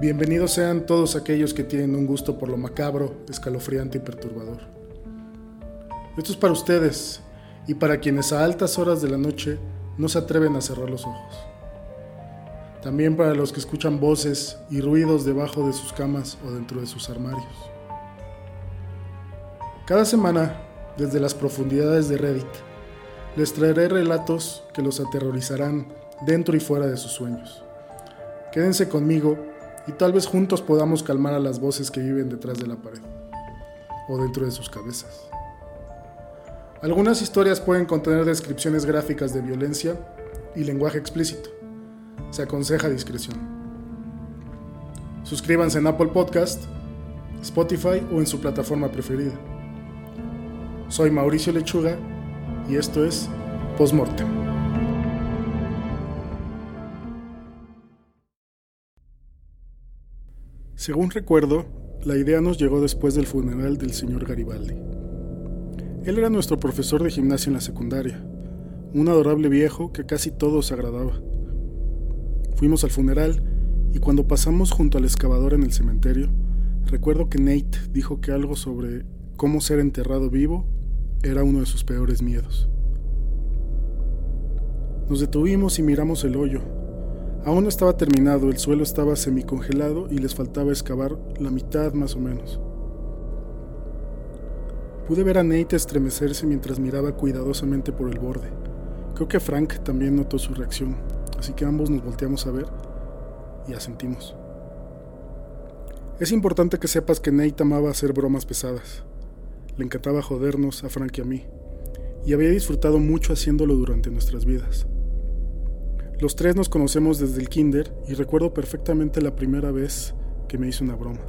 Bienvenidos sean todos aquellos que tienen un gusto por lo macabro, escalofriante y perturbador. Esto es para ustedes y para quienes a altas horas de la noche no se atreven a cerrar los ojos. También para los que escuchan voces y ruidos debajo de sus camas o dentro de sus armarios. Cada semana, desde las profundidades de Reddit, les traeré relatos que los aterrorizarán dentro y fuera de sus sueños. Quédense conmigo y tal vez juntos podamos calmar a las voces que viven detrás de la pared o dentro de sus cabezas. Algunas historias pueden contener descripciones gráficas de violencia y lenguaje explícito. Se aconseja discreción. Suscríbanse en Apple Podcast, Spotify o en su plataforma preferida. Soy Mauricio Lechuga y esto es Postmortem. Según recuerdo, la idea nos llegó después del funeral del señor Garibaldi. Él era nuestro profesor de gimnasia en la secundaria, un adorable viejo que casi todos agradaba. Fuimos al funeral y cuando pasamos junto al excavador en el cementerio, recuerdo que Nate dijo que algo sobre cómo ser enterrado vivo era uno de sus peores miedos. Nos detuvimos y miramos el hoyo, Aún no estaba terminado, el suelo estaba semicongelado y les faltaba excavar la mitad más o menos. Pude ver a Nate estremecerse mientras miraba cuidadosamente por el borde. Creo que Frank también notó su reacción, así que ambos nos volteamos a ver y asentimos. Es importante que sepas que Nate amaba hacer bromas pesadas. Le encantaba jodernos a Frank y a mí, y había disfrutado mucho haciéndolo durante nuestras vidas. Los tres nos conocemos desde el kinder y recuerdo perfectamente la primera vez que me hizo una broma.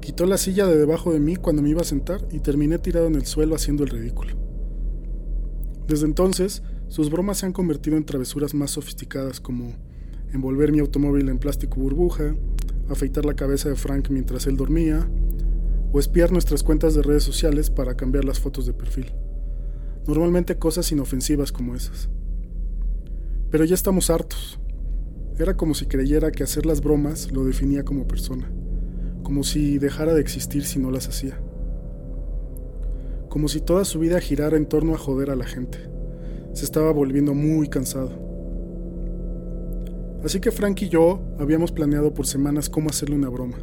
Quitó la silla de debajo de mí cuando me iba a sentar y terminé tirado en el suelo haciendo el ridículo. Desde entonces, sus bromas se han convertido en travesuras más sofisticadas como envolver mi automóvil en plástico burbuja, afeitar la cabeza de Frank mientras él dormía, o espiar nuestras cuentas de redes sociales para cambiar las fotos de perfil. Normalmente cosas inofensivas como esas. Pero ya estamos hartos. Era como si creyera que hacer las bromas lo definía como persona, como si dejara de existir si no las hacía. Como si toda su vida girara en torno a joder a la gente. Se estaba volviendo muy cansado. Así que Frank y yo habíamos planeado por semanas cómo hacerle una broma.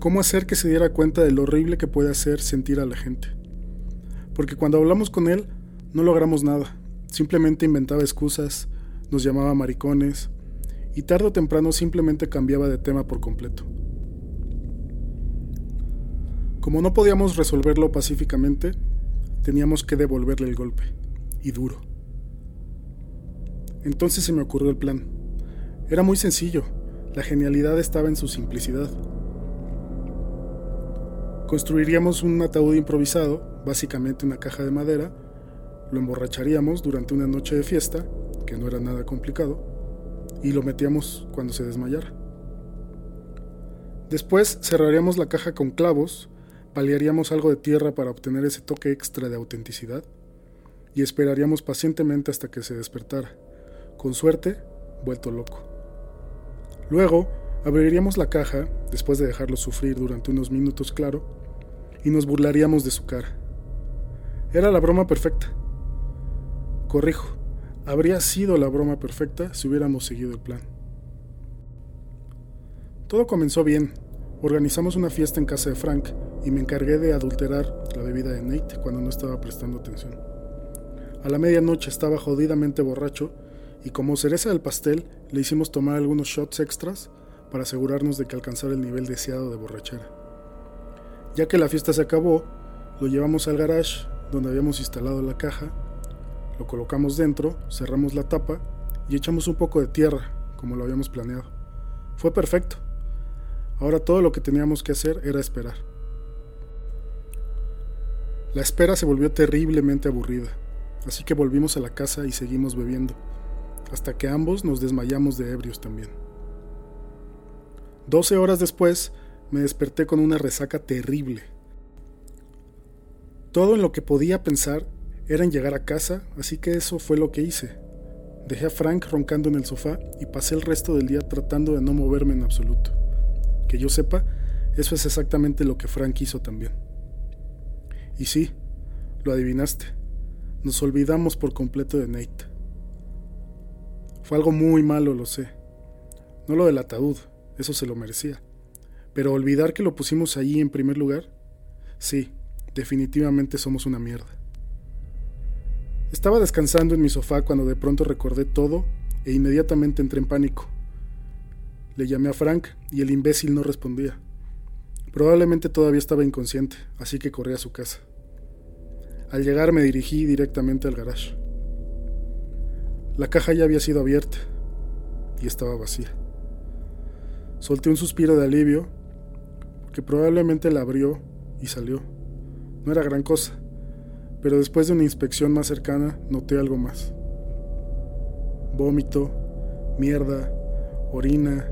Cómo hacer que se diera cuenta de lo horrible que puede hacer sentir a la gente porque cuando hablamos con él no logramos nada. Simplemente inventaba excusas, nos llamaba maricones y tarde o temprano simplemente cambiaba de tema por completo. Como no podíamos resolverlo pacíficamente, teníamos que devolverle el golpe, y duro. Entonces se me ocurrió el plan. Era muy sencillo, la genialidad estaba en su simplicidad. Construiríamos un ataúd improvisado, básicamente una caja de madera, lo emborracharíamos durante una noche de fiesta, que no era nada complicado, y lo metíamos cuando se desmayara. Después cerraríamos la caja con clavos, paliaríamos algo de tierra para obtener ese toque extra de autenticidad, y esperaríamos pacientemente hasta que se despertara, con suerte, vuelto loco. Luego, Abriríamos la caja, después de dejarlo sufrir durante unos minutos, claro, y nos burlaríamos de su cara. Era la broma perfecta. Corrijo, habría sido la broma perfecta si hubiéramos seguido el plan. Todo comenzó bien. Organizamos una fiesta en casa de Frank y me encargué de adulterar la bebida de Nate cuando no estaba prestando atención. A la medianoche estaba jodidamente borracho y como cereza del pastel le hicimos tomar algunos shots extras para asegurarnos de que alcanzara el nivel deseado de borrachera. Ya que la fiesta se acabó, lo llevamos al garage donde habíamos instalado la caja, lo colocamos dentro, cerramos la tapa y echamos un poco de tierra, como lo habíamos planeado. Fue perfecto. Ahora todo lo que teníamos que hacer era esperar. La espera se volvió terriblemente aburrida, así que volvimos a la casa y seguimos bebiendo, hasta que ambos nos desmayamos de ebrios también. Doce horas después, me desperté con una resaca terrible. Todo en lo que podía pensar era en llegar a casa, así que eso fue lo que hice. Dejé a Frank roncando en el sofá y pasé el resto del día tratando de no moverme en absoluto. Que yo sepa, eso es exactamente lo que Frank hizo también. Y sí, lo adivinaste. Nos olvidamos por completo de Nate. Fue algo muy malo, lo sé. No lo del ataúd, eso se lo merecía. Pero olvidar que lo pusimos allí en primer lugar, sí, definitivamente somos una mierda. Estaba descansando en mi sofá cuando de pronto recordé todo e inmediatamente entré en pánico. Le llamé a Frank y el imbécil no respondía. Probablemente todavía estaba inconsciente, así que corrí a su casa. Al llegar me dirigí directamente al garage. La caja ya había sido abierta y estaba vacía. Solté un suspiro de alivio, porque probablemente la abrió y salió. No era gran cosa, pero después de una inspección más cercana noté algo más. Vómito, mierda, orina,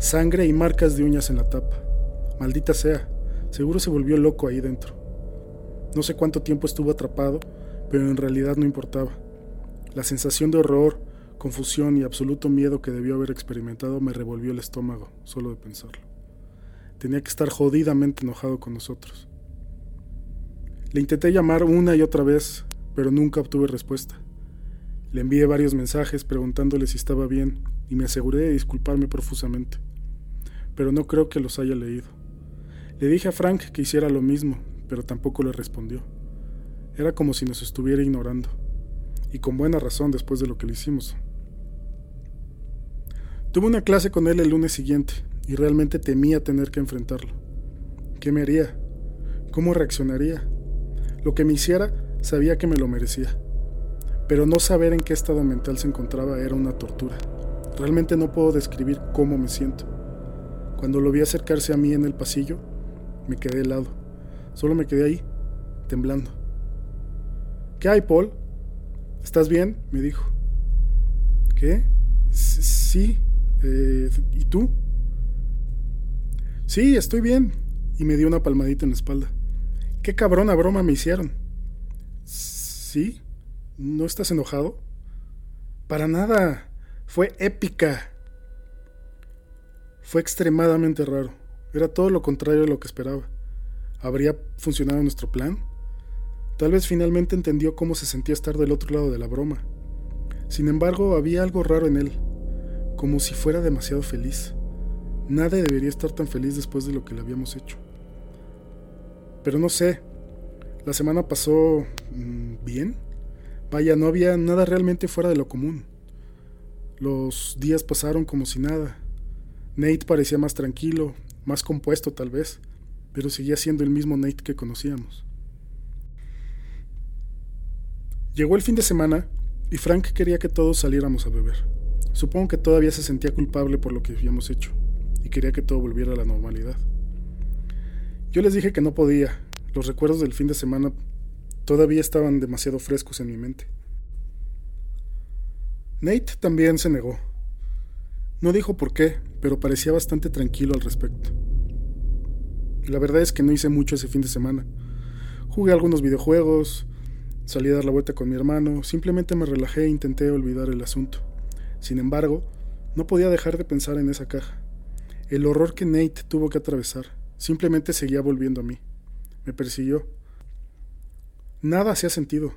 sangre y marcas de uñas en la tapa. Maldita sea, seguro se volvió loco ahí dentro. No sé cuánto tiempo estuvo atrapado, pero en realidad no importaba. La sensación de horror, confusión y absoluto miedo que debió haber experimentado me revolvió el estómago, solo de pensarlo. Tenía que estar jodidamente enojado con nosotros. Le intenté llamar una y otra vez, pero nunca obtuve respuesta. Le envié varios mensajes preguntándole si estaba bien y me aseguré de disculparme profusamente, pero no creo que los haya leído. Le dije a Frank que hiciera lo mismo, pero tampoco le respondió. Era como si nos estuviera ignorando, y con buena razón después de lo que le hicimos. Tuve una clase con él el lunes siguiente, y realmente temía tener que enfrentarlo. ¿Qué me haría? ¿Cómo reaccionaría? Lo que me hiciera, sabía que me lo merecía. Pero no saber en qué estado mental se encontraba era una tortura. Realmente no puedo describir cómo me siento. Cuando lo vi acercarse a mí en el pasillo, me quedé helado. Solo me quedé ahí, temblando. ¿Qué hay, Paul? ¿Estás bien? me dijo. ¿Qué? Sí. Eh, ¿Y tú? Sí, estoy bien. Y me dio una palmadita en la espalda. ¿Qué cabrona broma me hicieron? ¿Sí? ¿No estás enojado? Para nada. Fue épica. Fue extremadamente raro. Era todo lo contrario de lo que esperaba. ¿Habría funcionado nuestro plan? Tal vez finalmente entendió cómo se sentía estar del otro lado de la broma. Sin embargo, había algo raro en él, como si fuera demasiado feliz. Nadie debería estar tan feliz después de lo que le habíamos hecho. Pero no sé, la semana pasó mm, bien. Vaya, no había nada realmente fuera de lo común. Los días pasaron como si nada. Nate parecía más tranquilo, más compuesto tal vez pero seguía siendo el mismo Nate que conocíamos. Llegó el fin de semana y Frank quería que todos saliéramos a beber. Supongo que todavía se sentía culpable por lo que habíamos hecho y quería que todo volviera a la normalidad. Yo les dije que no podía. Los recuerdos del fin de semana todavía estaban demasiado frescos en mi mente. Nate también se negó. No dijo por qué, pero parecía bastante tranquilo al respecto. La verdad es que no hice mucho ese fin de semana. Jugué algunos videojuegos, salí a dar la vuelta con mi hermano, simplemente me relajé e intenté olvidar el asunto. Sin embargo, no podía dejar de pensar en esa caja. El horror que Nate tuvo que atravesar simplemente seguía volviendo a mí. Me persiguió. Nada hacía sentido.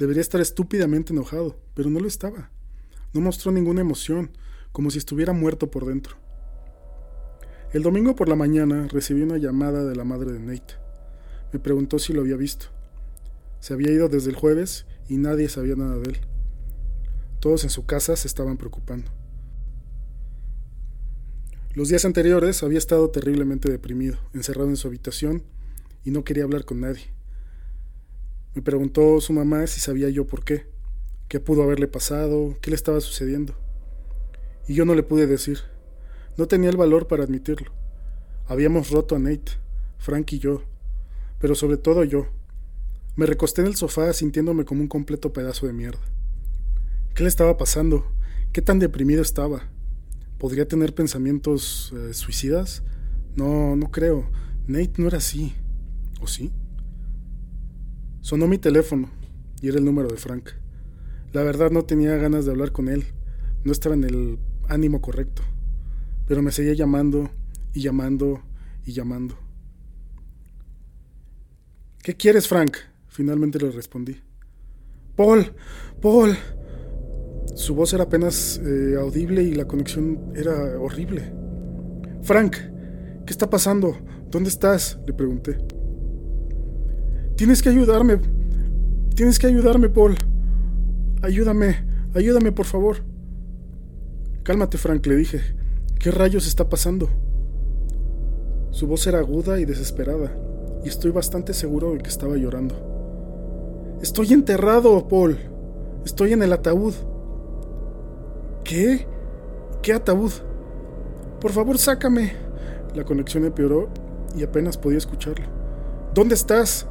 Debería estar estúpidamente enojado, pero no lo estaba. No mostró ninguna emoción, como si estuviera muerto por dentro. El domingo por la mañana recibí una llamada de la madre de Nate. Me preguntó si lo había visto. Se había ido desde el jueves y nadie sabía nada de él. Todos en su casa se estaban preocupando. Los días anteriores había estado terriblemente deprimido, encerrado en su habitación y no quería hablar con nadie. Me preguntó su mamá si sabía yo por qué, qué pudo haberle pasado, qué le estaba sucediendo. Y yo no le pude decir. No tenía el valor para admitirlo. Habíamos roto a Nate, Frank y yo, pero sobre todo yo. Me recosté en el sofá sintiéndome como un completo pedazo de mierda. ¿Qué le estaba pasando? ¿Qué tan deprimido estaba? ¿Podría tener pensamientos eh, suicidas? No, no creo. Nate no era así. ¿O sí? Sonó mi teléfono y era el número de Frank. La verdad no tenía ganas de hablar con él, no estaba en el ánimo correcto, pero me seguía llamando y llamando y llamando. ¿Qué quieres, Frank? Finalmente le respondí. Paul, Paul. Su voz era apenas eh, audible y la conexión era horrible. Frank, ¿qué está pasando? ¿Dónde estás? Le pregunté. Tienes que ayudarme. Tienes que ayudarme, Paul. Ayúdame, ayúdame, por favor. Cálmate, Frank, le dije. ¿Qué rayos está pasando? Su voz era aguda y desesperada, y estoy bastante seguro de que estaba llorando. Estoy enterrado, Paul. Estoy en el ataúd. ¿Qué? ¿Qué ataúd? Por favor, sácame. La conexión empeoró y apenas podía escucharlo. ¿Dónde estás?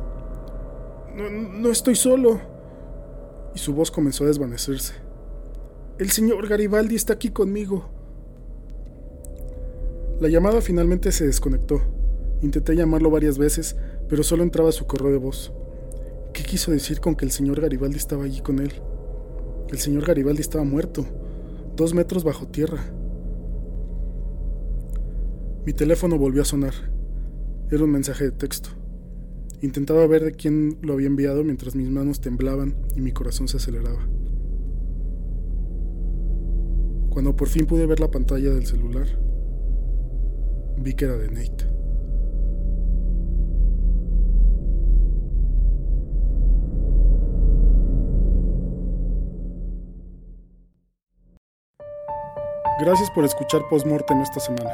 No, no estoy solo. Y su voz comenzó a desvanecerse. El señor Garibaldi está aquí conmigo. La llamada finalmente se desconectó. Intenté llamarlo varias veces, pero solo entraba su correo de voz. ¿Qué quiso decir con que el señor Garibaldi estaba allí con él? El señor Garibaldi estaba muerto, dos metros bajo tierra. Mi teléfono volvió a sonar. Era un mensaje de texto. Intentaba ver de quién lo había enviado mientras mis manos temblaban y mi corazón se aceleraba. Cuando por fin pude ver la pantalla del celular, vi que era de Nate. Gracias por escuchar Postmortem esta semana.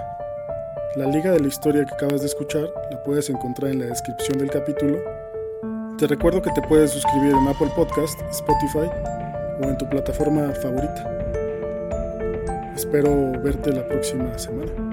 La liga de la historia que acabas de escuchar la puedes encontrar en la descripción del capítulo. Te recuerdo que te puedes suscribir en Apple Podcast, Spotify o en tu plataforma favorita. Espero verte la próxima semana.